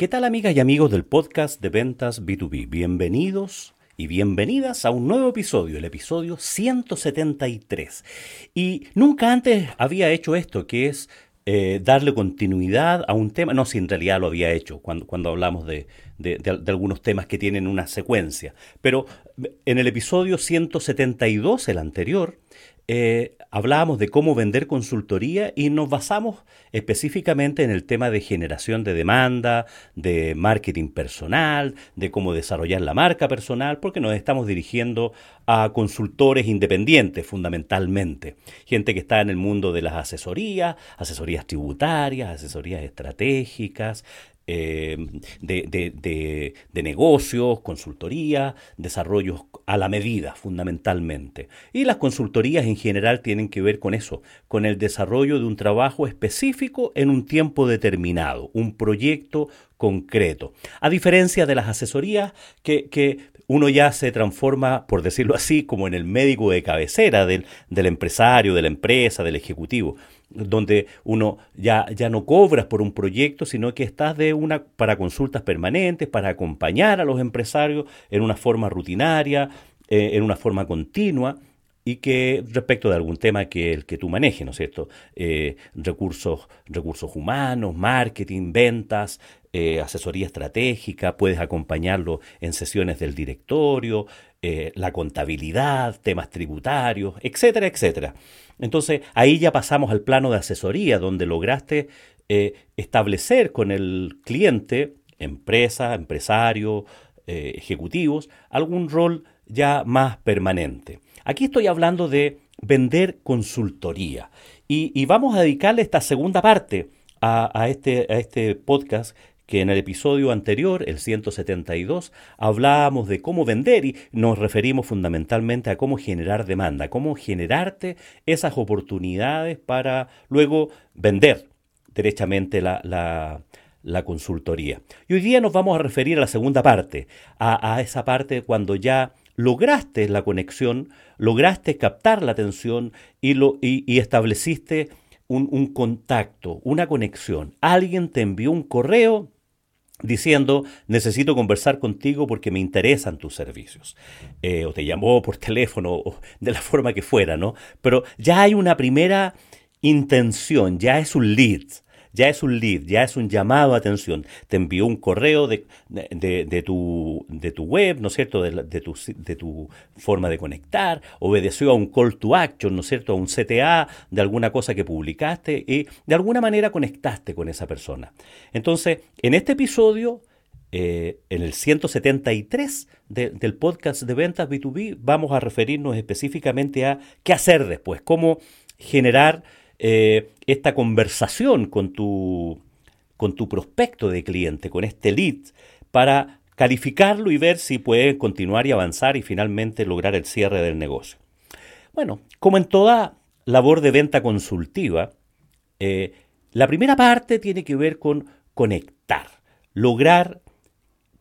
¿qué tal amigas y amigos del podcast de ventas B2B? Bienvenidos y bienvenidas a un nuevo episodio, el episodio 173. Y nunca antes había hecho esto, que es eh, darle continuidad a un tema, no, si en realidad lo había hecho cuando, cuando hablamos de, de, algunos temas que tienen una secuencia, pero en el episodio 172, el anterior, eh, hablábamos de cómo vender consultoría y nos basamos específicamente en el tema de generación de demanda, de marketing personal, de cómo desarrollar la marca personal, porque nos estamos dirigiendo a consultores independientes fundamentalmente, gente que está en el mundo de las asesorías, asesorías tributarias, asesorías estratégicas, eh, de, de, negocios, consultoría, desarrollos a la medida, fundamentalmente. Y las consultorías en general tienen que ver con eso, con el desarrollo de un trabajo específico en un tiempo determinado, un proyecto concreto. A diferencia de las asesorías que, que uno ya se transforma, por decirlo así, como en el médico de cabecera del, del empresario, de la empresa, del ejecutivo donde uno ya, ya no cobras por un proyecto, sino que estás de una, para consultas permanentes, para acompañar a los empresarios en una forma rutinaria, eh, en una forma continua y que respecto de algún tema que el que tú manejes, ¿no es cierto? Eh, recursos, recursos humanos, marketing, ventas, eh, asesoría estratégica, puedes acompañarlo en sesiones del directorio, la contabilidad, temas tributarios, etcétera, etcétera. Entonces ahí ya pasamos al plano de asesoría, donde lograste eh, establecer con el cliente, empresa, empresario, eh, ejecutivos, algún rol ya más permanente. Aquí estoy hablando de vender consultoría y, vamos a dedicarle esta segunda parte a, este, a este podcast que en el episodio anterior, el 172, hablábamos de cómo vender y nos referimos fundamentalmente a cómo generar demanda, cómo generarte esas oportunidades para luego vender derechamente la, consultoría. Y hoy día nos vamos a referir a la segunda parte, a, esa parte cuando ya lograste la conexión, lograste captar la atención y, lo, y estableciste un, contacto, una conexión. Alguien te envió un correo diciendo, necesito conversar contigo porque me interesan tus servicios. Eh, o te llamó por teléfono, o de la forma que fuera, ¿no? Pero ya hay una primera intención, ya es un lead ya es un lead, ya es un llamado a atención. Te envió un correo de, de, tu, de tu web, ¿no es cierto?, de, tu, de tu forma de conectar, obedeció a un call to action, ¿no es cierto?, a un CTA de alguna cosa que publicaste y de alguna manera conectaste con esa persona. Entonces, en este episodio... Eh, en el 173 del podcast de ventas B2B vamos a referirnos específicamente a qué hacer después, cómo generar eh, esta conversación con tu, con tu prospecto de cliente, con este lead, para calificarlo y ver si puede continuar y avanzar y finalmente lograr el cierre del negocio. Bueno, como en toda labor de venta consultiva, eh, la primera parte tiene que ver con conectar, lograr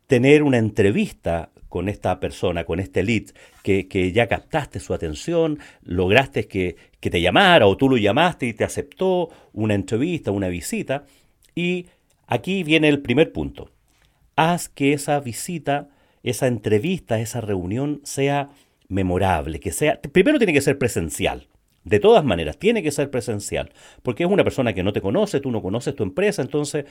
tener una entrevista con esta persona, con este lead, que, ya captaste su atención, lograste que, que, te llamara o tú lo llamaste y te aceptó una entrevista, una visita. Y aquí viene el primer punto. Haz que esa visita, esa entrevista, esa reunión sea memorable, que sea, primero tiene que ser presencial. De todas maneras, tiene que ser presencial, porque es una persona que no te conoce, tú no conoces tu empresa, entonces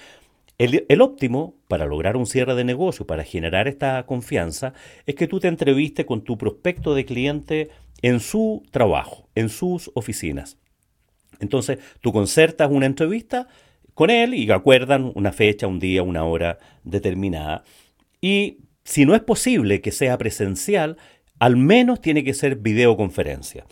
el, óptimo para lograr un cierre de negocio, para generar esta confianza, es que tú te entrevistes con tu prospecto de cliente en su trabajo, en sus oficinas. Entonces, tú concertas una entrevista con él y acuerdan una fecha, un día, una hora determinada. Y si no es posible que sea presencial, al menos tiene que ser videoconferencia.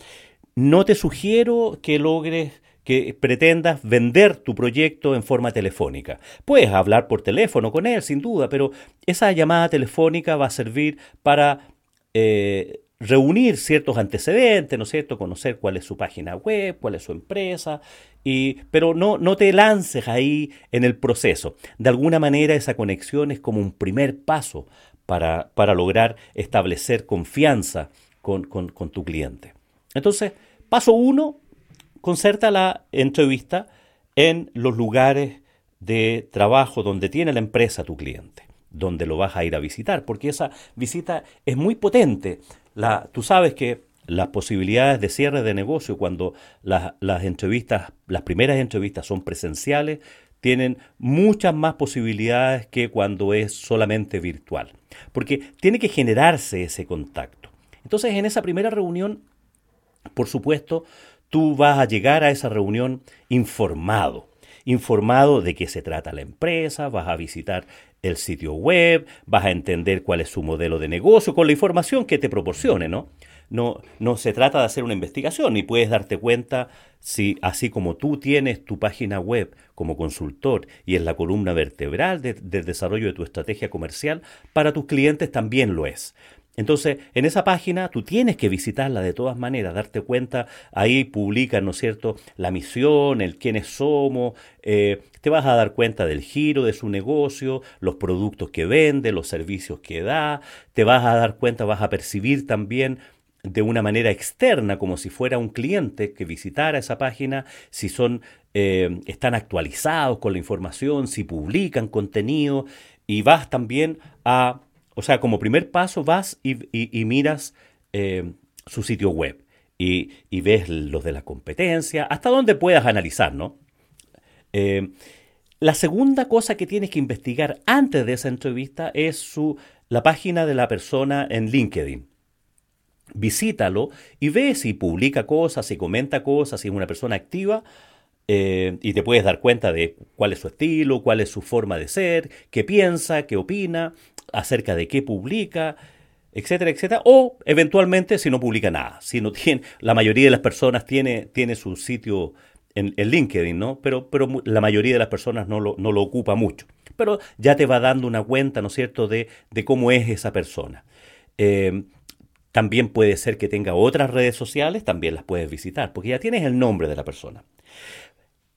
No te sugiero que logres que pretendas vender tu proyecto en forma telefónica. Puedes hablar por teléfono con él, sin duda, pero esa llamada telefónica va a servir para eh, reunir ciertos antecedentes, ¿no es cierto? Conocer cuál es su página web, cuál es su empresa, y, pero no, no te lances ahí en el proceso. De alguna manera esa conexión es como un primer paso para, para lograr establecer confianza con, con, con tu cliente. Entonces, paso uno, concerta la entrevista en los lugares de trabajo donde tiene la empresa tu cliente, donde lo vas a ir a visitar, porque esa visita es muy potente. La, tú sabes que las posibilidades de cierre de negocio cuando las, las entrevistas, las primeras entrevistas son presenciales, tienen muchas más posibilidades que cuando es solamente virtual, porque tiene que generarse ese contacto. Entonces, en esa primera reunión, por supuesto, tú vas a llegar a esa reunión informado, informado de qué se trata la empresa, vas a visitar el sitio web, vas a entender cuál es su modelo de negocio con la información que te proporcione, ¿no? No, no se trata de hacer una investigación, ni puedes darte cuenta si, así como tú tienes tu página web como consultor y es la columna vertebral del desarrollo de tu estrategia comercial, para tus clientes también lo es. Entonces, en esa página tú tienes que visitarla de todas maneras, darte cuenta, ahí publican, ¿no es cierto?, la misión, el quiénes somos, eh, te vas a dar cuenta del giro de su negocio, los productos que vende, los servicios que da, te vas a dar cuenta, vas a percibir también de una manera externa, como si fuera un cliente que visitara esa página, si son, eh, están actualizados con la información, si publican contenido, y vas también a, o sea, como primer paso vas y, miras eh, su sitio web y, ves los de la competencia, hasta donde puedas analizar, ¿no? Eh, la segunda cosa que tienes que investigar antes de esa entrevista es su, la página de la persona en LinkedIn visítalo y ve si publica cosas, si comenta cosas, si es una persona activa. Eh, y te puedes dar cuenta de cuál es su estilo, cuál es su forma de ser, qué piensa, qué opina, acerca de qué publica, etcétera, etcétera. O eventualmente si no publica nada. Si no tiene, la mayoría de las personas tiene, tiene su sitio en, LinkedIn, ¿no? Pero, pero la mayoría de las personas no lo, no lo ocupa mucho. Pero ya te va dando una cuenta, ¿no es cierto?, de, de cómo es esa persona. Eh, también puede ser que tenga otras redes sociales, también las puedes visitar, porque ya tienes el nombre de la persona.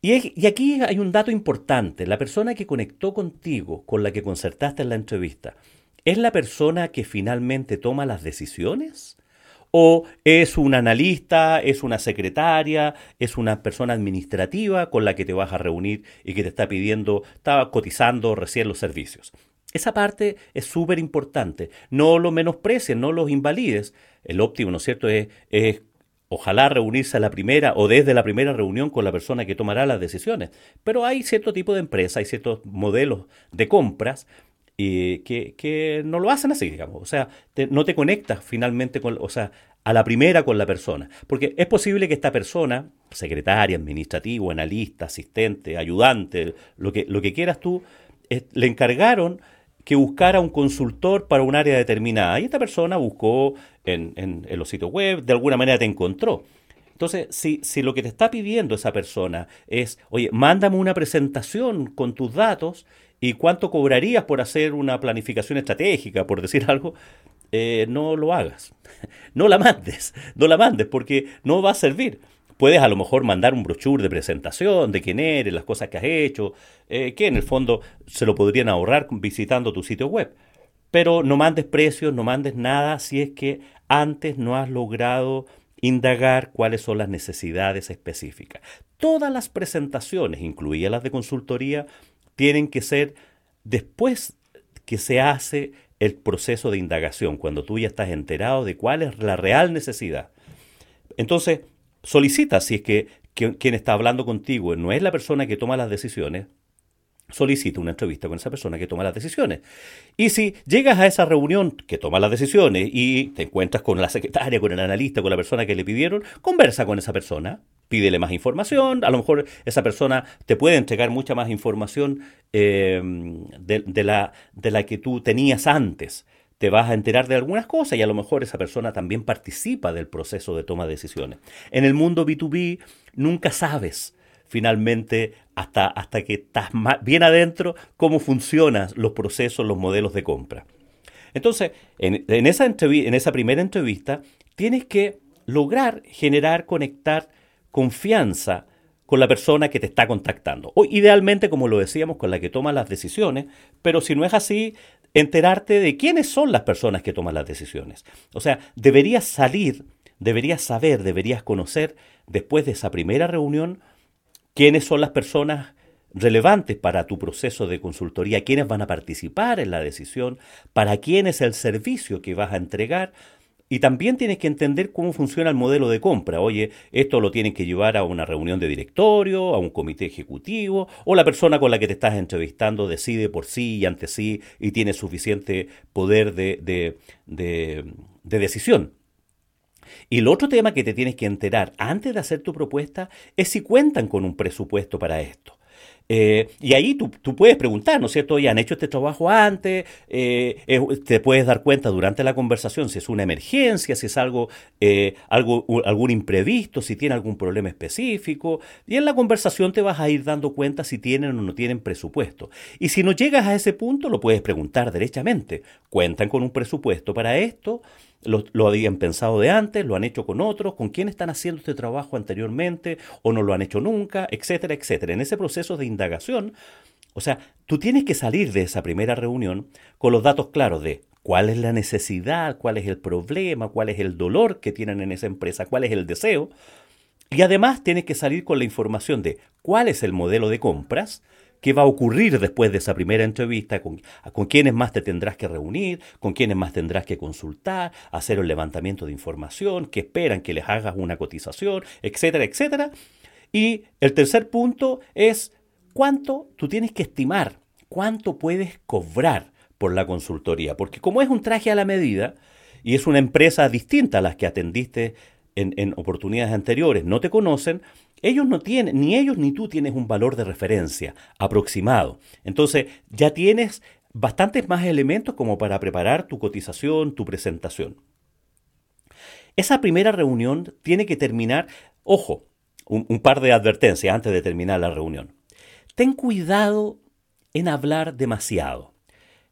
Y, aquí hay un dato importante. La persona que conectó contigo, con la que concertaste en la entrevista, ¿es la persona que finalmente toma las decisiones? ¿O es un analista, es una secretaria, es una persona administrativa con la que te vas a reunir y que te está pidiendo, estaba cotizando recién los servicios? Esa parte es súper importante. No lo menosprecien, no los invalides. El óptimo, ¿no es cierto?, es, ojalá reunirse a la primera o desde la primera reunión con la persona que tomará las decisiones. Pero hay cierto tipo de empresas, hay ciertos modelos de compras eh, que, no lo hacen así, digamos. O sea, no te conectas finalmente con, o sea, a la primera con la persona. Porque es posible que esta persona, secretaria, administrativo, analista, asistente, ayudante, lo que, lo que quieras tú, le encargaron que buscara un consultor para un área determinada. Y esta persona buscó en, en, los sitios web, de alguna manera te encontró. Entonces, si, si lo que te está pidiendo esa persona es, oye, mándame una presentación con tus datos y cuánto cobrarías por hacer una planificación estratégica, por decir algo, eh, no lo hagas. No la mandes, no la mandes porque no va a servir puedes a lo mejor mandar un brochure de presentación de quién eres, las cosas que has hecho, eh, que en el fondo se lo podrían ahorrar visitando tu sitio web. Pero no mandes precios, no mandes nada si es que antes no has logrado indagar cuáles son las necesidades específicas. Todas las presentaciones, incluidas las de consultoría, tienen que ser después que se hace el proceso de indagación, cuando tú ya estás enterado de cuál es la real necesidad. Entonces, solicita, si es que, quien está hablando contigo no es la persona que toma las decisiones, solicita una entrevista con esa persona que toma las decisiones. Y si llegas a esa reunión que toma las decisiones y te encuentras con la secretaria, con el analista, con la persona que le pidieron, conversa con esa persona, pídele más información, a lo mejor esa persona te puede entregar mucha más información eh, de, la, de la que tú tenías antes te vas a enterar de algunas cosas y a lo mejor esa persona también participa del proceso de toma de decisiones. En el mundo B2B nunca sabes finalmente hasta, hasta que estás bien adentro cómo funcionan los procesos, los modelos de compra. Entonces, en, esa, en esa primera entrevista tienes que lograr generar, conectar confianza con la persona que te está contactando. O idealmente, como lo decíamos, con la que toma las decisiones, pero si no es así, enterarte de quiénes son las personas que toman las decisiones. O sea, deberías salir, deberías saber, deberías conocer después de esa primera reunión quiénes son las personas relevantes para tu proceso de consultoría, quiénes van a participar en la decisión, para quién es el servicio que vas a entregar. Y también tienes que entender cómo funciona el modelo de compra. Oye, esto lo tienes que llevar a una reunión de directorio, a un comité ejecutivo, o la persona con la que te estás entrevistando decide por sí y ante sí y tiene suficiente poder de, de, de decisión. Y el otro tema que te tienes que enterar antes de hacer tu propuesta es si cuentan con un presupuesto para esto. Eh, y ahí tú, puedes preguntar, ¿no es cierto? ¿Ya han hecho este trabajo antes? Eh, te puedes dar cuenta durante la conversación si es una emergencia, si es algo, eh, algo, algún imprevisto, si tiene algún problema específico. Y en la conversación te vas a ir dando cuenta si tienen o no tienen presupuesto. Y si no llegas a ese punto, lo puedes preguntar derechamente. ¿Cuentan con un presupuesto para esto? Lo, habían pensado de antes, lo han hecho con otros, con quién están haciendo este trabajo anteriormente o no lo han hecho nunca, etcétera, etcétera. En ese proceso de indagación, o sea, tú tienes que salir de esa primera reunión con los datos claros de cuál es la necesidad, cuál es el problema, cuál es el dolor que tienen en esa empresa, cuál es el deseo. Y además tienes que salir con la información de cuál es el modelo de compras, qué va a ocurrir después de esa primera entrevista, con, con quiénes más te tendrás que reunir, con quiénes más tendrás que consultar, hacer el levantamiento de información, que esperan que les hagas una cotización, etcétera, etcétera. Y el tercer punto es cuánto tú tienes que estimar, cuánto puedes cobrar por la consultoría, porque como es un traje a la medida y es una empresa distinta a las que atendiste en, en oportunidades anteriores, no te conocen, ellos no tienen, ni ellos ni tú tienes un valor de referencia aproximado. Entonces, ya tienes bastantes más elementos como para preparar tu cotización, tu presentación. Esa primera reunión tiene que terminar, ojo, un, un, par de advertencias antes de terminar la reunión. Ten cuidado en hablar demasiado.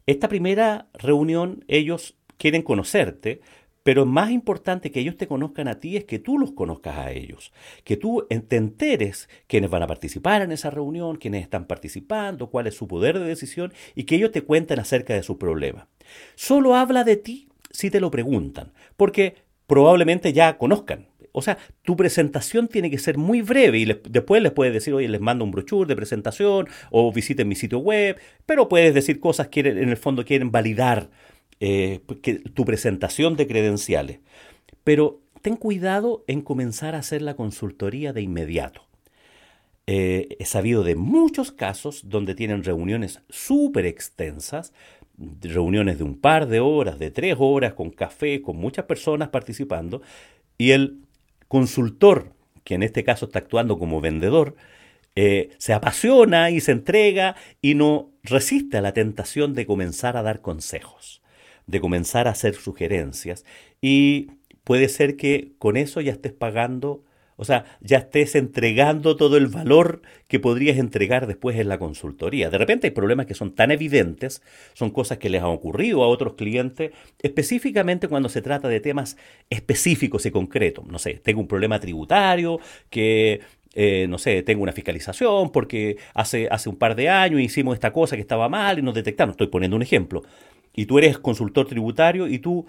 Esta primera reunión ellos quieren conocerte, pero más importante que ellos te conozcan a ti es que tú los conozcas a ellos, que tú te enteres quiénes van a participar en esa reunión, quiénes están participando, cuál es su poder de decisión y que ellos te cuenten acerca de sus problemas. Solo habla de ti si te lo preguntan, porque probablemente ya conozcan. O sea, tu presentación tiene que ser muy breve y después les puedes decir, oye, les mando un brochure de presentación o visiten mi sitio web, pero puedes decir cosas que en el fondo quieren validar eh, tu presentación de credenciales. Pero ten cuidado en comenzar a hacer la consultoría de inmediato. Eh, he sabido de muchos casos donde tienen reuniones súper extensas, reuniones de un par de horas, de tres horas, con café, con muchas personas participando, y el consultor, que en este caso está actuando como vendedor, eh, se apasiona y se entrega y no resiste a la tentación de comenzar a dar consejos de comenzar a hacer sugerencias y puede ser que con eso ya estés pagando, o sea, ya estés entregando todo el valor que podrías entregar después en la consultoría. De repente hay problemas que son tan evidentes, son cosas que les han ocurrido a otros clientes, específicamente cuando se trata de temas específicos y concretos. No sé, tengo un problema tributario que eh, no sé, tengo una fiscalización porque hace, hace un par de años hicimos esta cosa que estaba mal y nos detectaron. Estoy poniendo un ejemplo y tú eres consultor tributario y tú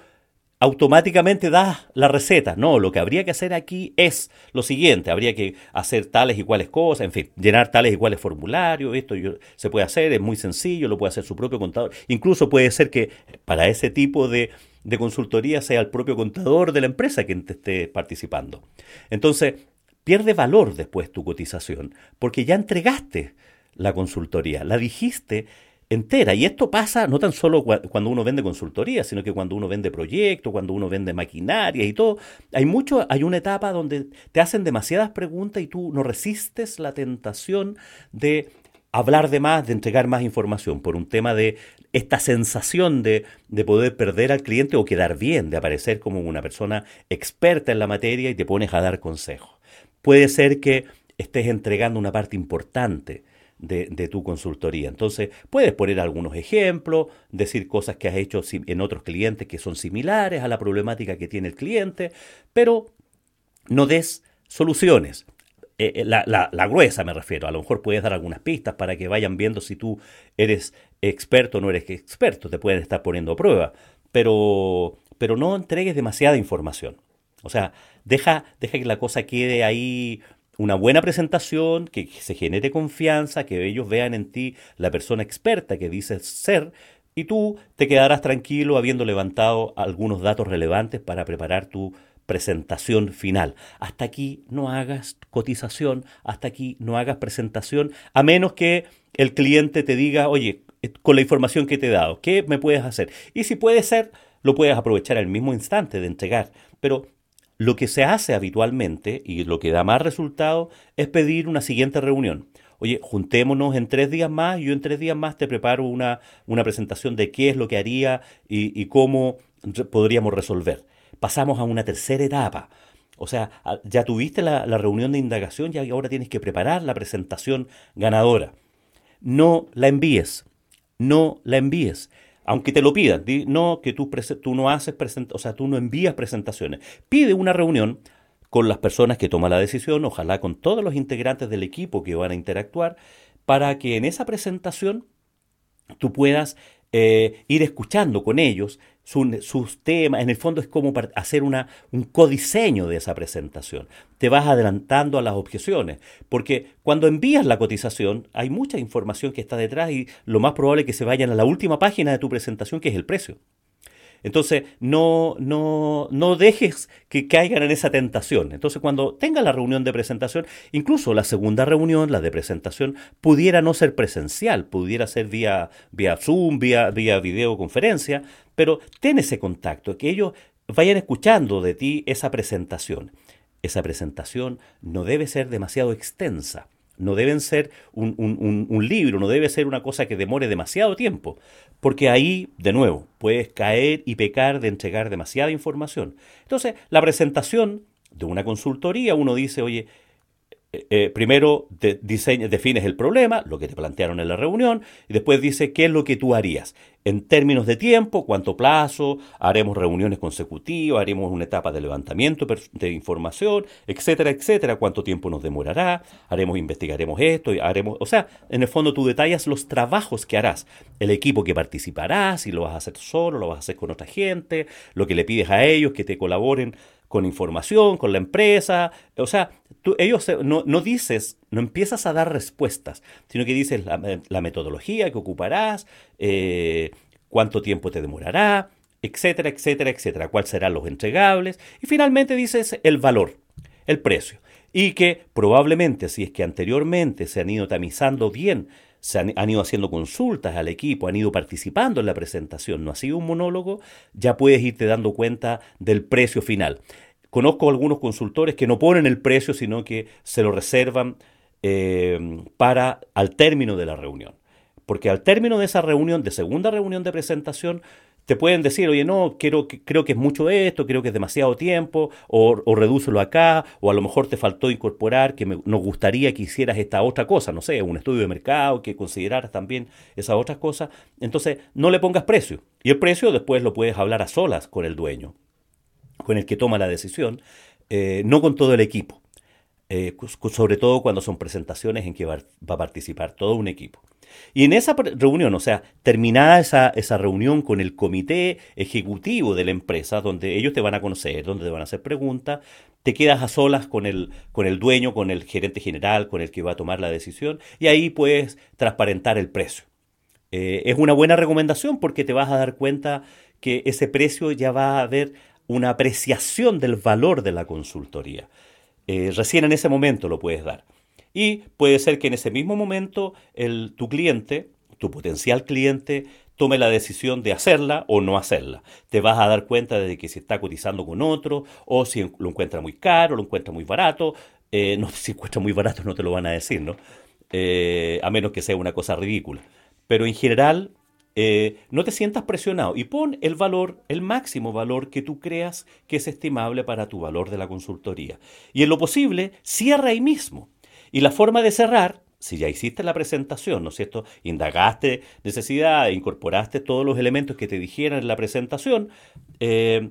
automáticamente das la receta. No, lo que habría que hacer aquí es lo siguiente, habría que hacer tales y cuales cosas, en fin, llenar tales y cuales formularios, esto se puede hacer, es muy sencillo, lo puede hacer su propio contador. Incluso puede ser que para ese tipo de, de consultoría sea el propio contador de la empresa quien te esté participando. Entonces, pierde valor después tu cotización, porque ya entregaste la consultoría, la dijiste entera. Y esto pasa no tan solo cuando uno vende consultoría, sino que cuando uno vende proyectos, cuando uno vende maquinaria y todo. Hay mucho, hay una etapa donde te hacen demasiadas preguntas y tú no resistes la tentación de hablar de más, de entregar más información, por un tema de esta sensación de, de, poder perder al cliente o quedar bien, de aparecer como una persona experta en la materia y te pones a dar consejos. Puede ser que estés entregando una parte importante de, tu consultoría. Entonces, puedes poner algunos ejemplos, decir cosas que has hecho en otros clientes que son similares a la problemática que tiene el cliente, pero no des soluciones. Eh, eh, la, la, gruesa me refiero, a lo mejor puedes dar algunas pistas para que vayan viendo si tú eres experto o no eres experto, te pueden estar poniendo a prueba, pero, pero no entregues demasiada información. O sea, deja, deja que la cosa quede ahí una buena presentación, que se genere confianza, que ellos vean en ti la persona experta que dices ser, y tú te quedarás tranquilo habiendo levantado algunos datos relevantes para preparar tu presentación final. Hasta aquí no hagas cotización, hasta aquí no hagas presentación, a menos que el cliente te diga, oye, con la información que te he dado, ¿qué me puedes hacer? Y si puede ser, lo puedes aprovechar al mismo instante de entregar. Pero lo que se hace habitualmente y lo que da más resultado es pedir una siguiente reunión. Oye, juntémonos en tres días más, yo en tres días más te preparo una, una presentación de qué es lo que haría y, cómo podríamos resolver. Pasamos a una tercera etapa. O sea, ya tuviste la, la reunión de indagación y ahora tienes que preparar la presentación ganadora. No la envíes, no la envíes aunque te lo pidan, no que tú, tú no haces o sea, tú no envías presentaciones. Pide una reunión con las personas que toman la decisión, ojalá con todos los integrantes del equipo que van a interactuar, para que en esa presentación tú puedas eh, ir escuchando con ellos sus temas. En el fondo es como hacer una, un codiseño de esa presentación. Te vas adelantando a las objeciones, porque cuando envías la cotización hay mucha información que está detrás y lo más probable es que se vayan a la última página de tu presentación, que es el precio. Entonces, no, no, no dejes que caigan en esa tentación. Entonces, cuando tenga la reunión de presentación, incluso la segunda reunión, la de presentación, pudiera no ser presencial, pudiera ser vía, vía Zoom, vía, vía videoconferencia, pero ten ese contacto, que ellos vayan escuchando de ti esa presentación. Esa presentación no debe ser demasiado extensa no deben ser un, libro, no debe ser una cosa que demore demasiado tiempo, porque ahí, de nuevo, puedes caer y pecar de entregar demasiada información. Entonces, la presentación de una consultoría, uno dice, oye, eh, eh, primero defines el problema, lo que te plantearon en la reunión, y después dice qué es lo que tú harías. En términos de tiempo, cuánto plazo, haremos reuniones consecutivas, haremos una etapa de levantamiento de información, etcétera, etcétera, cuánto tiempo nos demorará, haremos, investigaremos esto, haremos, o sea, en el fondo tú detallas los trabajos que harás, el equipo que participarás, si lo vas a hacer solo, lo vas a hacer con otra gente, lo que le pides a ellos que te colaboren con información, con la empresa. O sea, tú, ellos no, dices, no empiezas a dar respuestas, sino que dices la, metodología que ocuparás, eh, cuánto tiempo te demorará, etcétera, etcétera, etcétera, cuáles serán los entregables. Y finalmente dices el valor, el precio. Y que probablemente, si es que anteriormente se han ido tamizando bien se han, ido haciendo consultas al equipo, han ido participando en la presentación, no ha sido un monólogo, ya puedes irte dando cuenta del precio final. Conozco algunos consultores que no ponen el precio, sino que se lo reservan eh, para al término de la reunión. Porque al término de esa reunión, de segunda reunión de presentación, te pueden decir, oye, no, quiero, creo que es mucho esto, creo que es demasiado tiempo, o, o redúcelo acá, o a lo mejor te faltó incorporar que nos gustaría que hicieras esta otra cosa, no sé, un estudio de mercado, que consideraras también esas otras cosas. Entonces, no le pongas precio. Y el precio después lo puedes hablar a solas con el dueño, con el que toma la decisión, eh, no con todo el equipo. Eh, sobre todo cuando son presentaciones en que va a participar todo un equipo. Y en esa reunión, o sea, terminada esa, esa reunión con el comité ejecutivo de la empresa, donde ellos te van a conocer, donde te van a hacer preguntas, te quedas a solas con el, con el dueño, con el gerente general, con el que va a tomar la decisión, y ahí puedes transparentar el precio. Eh, es una buena recomendación porque te vas a dar cuenta que ese precio ya va a haber una apreciación del valor de la consultoría. Eh, recién en ese momento lo puedes dar. Y puede ser que en ese mismo momento tu cliente, tu potencial cliente, tome la decisión de hacerla o no hacerla. Te vas a dar cuenta de que si está cotizando con otro, o si lo encuentra muy caro, lo encuentra muy barato. Eh, no, si encuentra muy barato no te lo van a decir, ¿no? Eh, a menos que sea una cosa ridícula. Pero en general, eh, no te sientas presionado y pon el valor, el máximo valor que tú creas que es estimable para tu valor de la consultoría. Y en lo posible, cierra ahí mismo. Y la forma de cerrar, si ya hiciste la presentación, ¿no es cierto? Indagaste necesidad, incorporaste todos los elementos que te dijeran en la presentación, eh,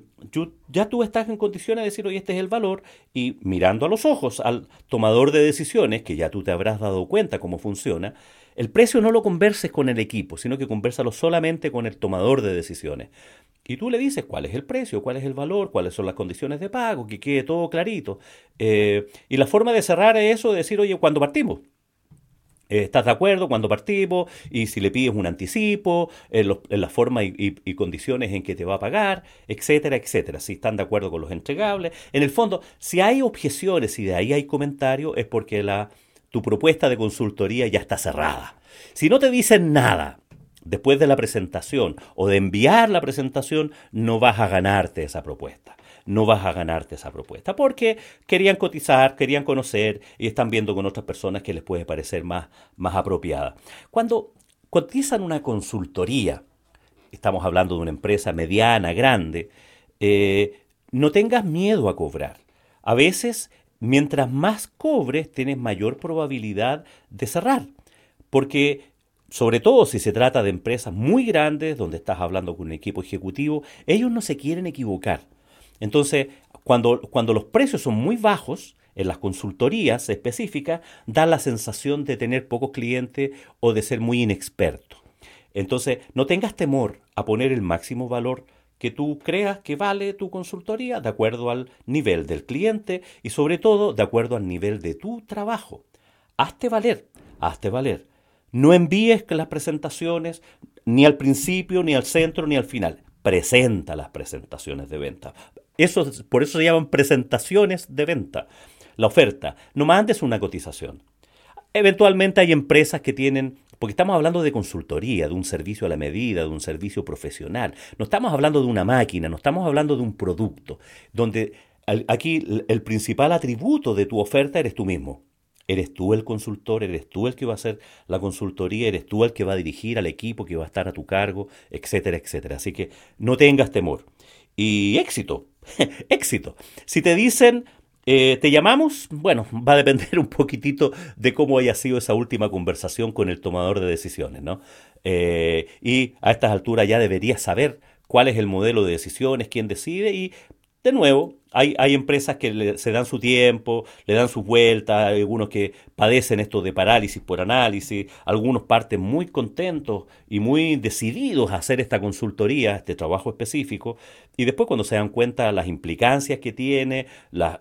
ya tú estás en condiciones de decir, oye, este es el valor, y mirando a los ojos al tomador de decisiones, que ya tú te habrás dado cuenta cómo funciona, el precio no lo converses con el equipo, sino que conversalo solamente con el tomador de decisiones. Y tú le dices cuál es el precio, cuál es el valor, cuáles son las condiciones de pago, que quede todo clarito. Eh, y la forma de cerrar es eso, de decir, oye, ¿cuándo partimos? Eh, ¿Estás de acuerdo cuando partimos? Y si le pides un anticipo, en, la forma y, condiciones en que te va a pagar, etcétera, etcétera. Si están de acuerdo con los entregables. En el fondo, si hay objeciones y de ahí hay comentarios, es porque la, tu propuesta de consultoría ya está cerrada. Si no te dicen nada después de la presentación o de enviar la presentación, no vas a ganarte esa propuesta no vas a ganarte esa propuesta, porque querían cotizar, querían conocer y están viendo con otras personas que les puede parecer más, más apropiada. Cuando cotizan una consultoría, estamos hablando de una empresa mediana, grande, eh, no tengas miedo a cobrar. A veces, mientras más cobres, tienes mayor probabilidad de cerrar, porque sobre todo si se trata de empresas muy grandes, donde estás hablando con un equipo ejecutivo, ellos no se quieren equivocar. Entonces, cuando, cuando los precios son muy bajos, en las consultorías específicas, da la sensación de tener pocos clientes o de ser muy inexperto. Entonces, no tengas temor a poner el máximo valor que tú creas que vale tu consultoría de acuerdo al nivel del cliente y sobre todo de acuerdo al nivel de tu trabajo. Hazte valer, hazte valer. No envíes las presentaciones ni al principio, ni al centro, ni al final. Presenta las presentaciones de venta. Eso, por eso se llaman presentaciones de venta. La oferta. No mandes una cotización. Eventualmente hay empresas que tienen, porque estamos hablando de consultoría, de un servicio a la medida, de un servicio profesional. No estamos hablando de una máquina, no estamos hablando de un producto, donde aquí el principal atributo de tu oferta eres tú mismo. Eres tú el consultor, eres tú el que va a hacer la consultoría, eres tú el que va a dirigir al equipo que va a estar a tu cargo, etcétera, etcétera. Así que no tengas temor. Y éxito, éxito. Si te dicen, eh, ¿te llamamos? Bueno, va a depender un poquitito de cómo haya sido esa última conversación con el tomador de decisiones, ¿no? Eh, y a estas alturas ya deberías saber cuál es el modelo de decisiones, quién decide y de nuevo, hay, hay empresas que se dan su tiempo, le dan sus vueltas, hay algunos que padecen esto de parálisis por análisis, algunos parten muy contentos y muy decididos a hacer esta consultoría, este trabajo específico, y después cuando se dan cuenta las implicancias que tiene,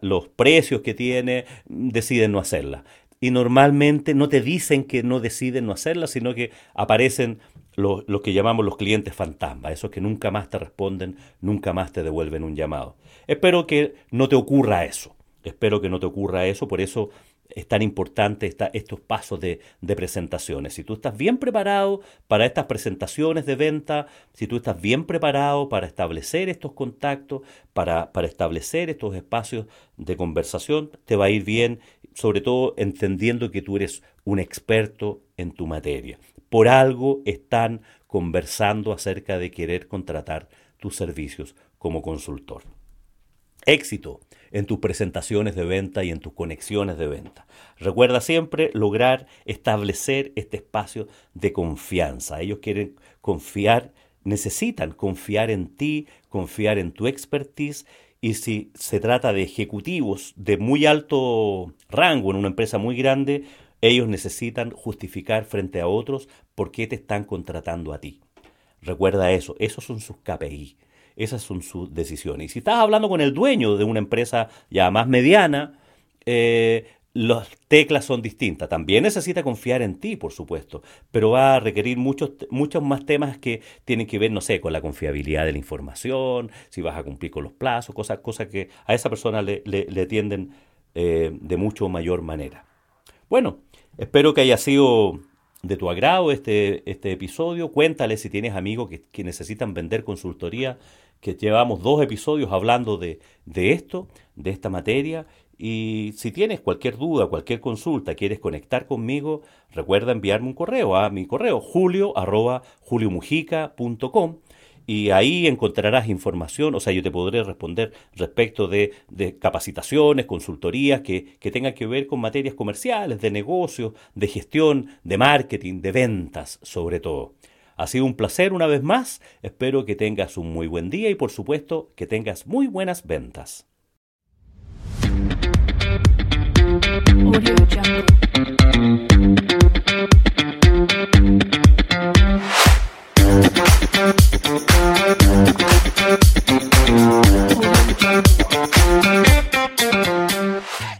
los precios que tiene, deciden no hacerla. Y normalmente no te dicen que no deciden no hacerla, sino que aparecen los, que llamamos los clientes fantasma, esos que nunca más te responden, nunca más te devuelven un llamado. Espero que no te ocurra eso, espero que no te ocurra eso, por eso es tan importante estos pasos de, presentaciones. Si tú estás bien preparado para estas presentaciones de venta, si tú estás bien preparado para establecer estos contactos, para, para establecer estos espacios de conversación, te va a ir bien sobre todo entendiendo que tú eres un experto en tu materia. Por algo están conversando acerca de querer contratar tus servicios como consultor. Éxito en tus presentaciones de venta y en tus conexiones de venta. Recuerda siempre lograr establecer este espacio de confianza. Ellos quieren confiar, necesitan confiar en ti, confiar en tu expertise y si se trata de ejecutivos de muy alto rango en una empresa muy grande, ellos necesitan justificar frente a otros por qué te están contratando a ti. Recuerda eso, esos son sus KPI, esas son sus decisiones. Y si estás hablando con el dueño de una empresa ya más mediana, eh, las teclas son distintas. También necesita confiar en ti, por supuesto, pero va a requerir muchos, muchos más temas que tienen que ver, no sé, con la confiabilidad de la información, si vas a cumplir con los plazos, cosas, cosas que a esa persona le, le, tienden eh, de mucho mayor manera. Bueno, espero que haya sido de tu agrado este, este episodio. Cuéntale si tienes amigos que, necesitan vender consultoría, que llevamos dos episodios hablando de, de esto, de esta materia y si tienes cualquier duda, cualquier consulta, quieres conectar conmigo, recuerda enviarme un correo a mi correo julio y ahí encontrarás información, o sea, yo te podré responder respecto de, capacitaciones, consultorías que, que, tengan que ver con materias comerciales, de negocios, de gestión, de marketing, de ventas, sobre todo. Ha sido un placer una vez más, espero que tengas un muy buen día y por supuesto que tengas muy buenas ventas.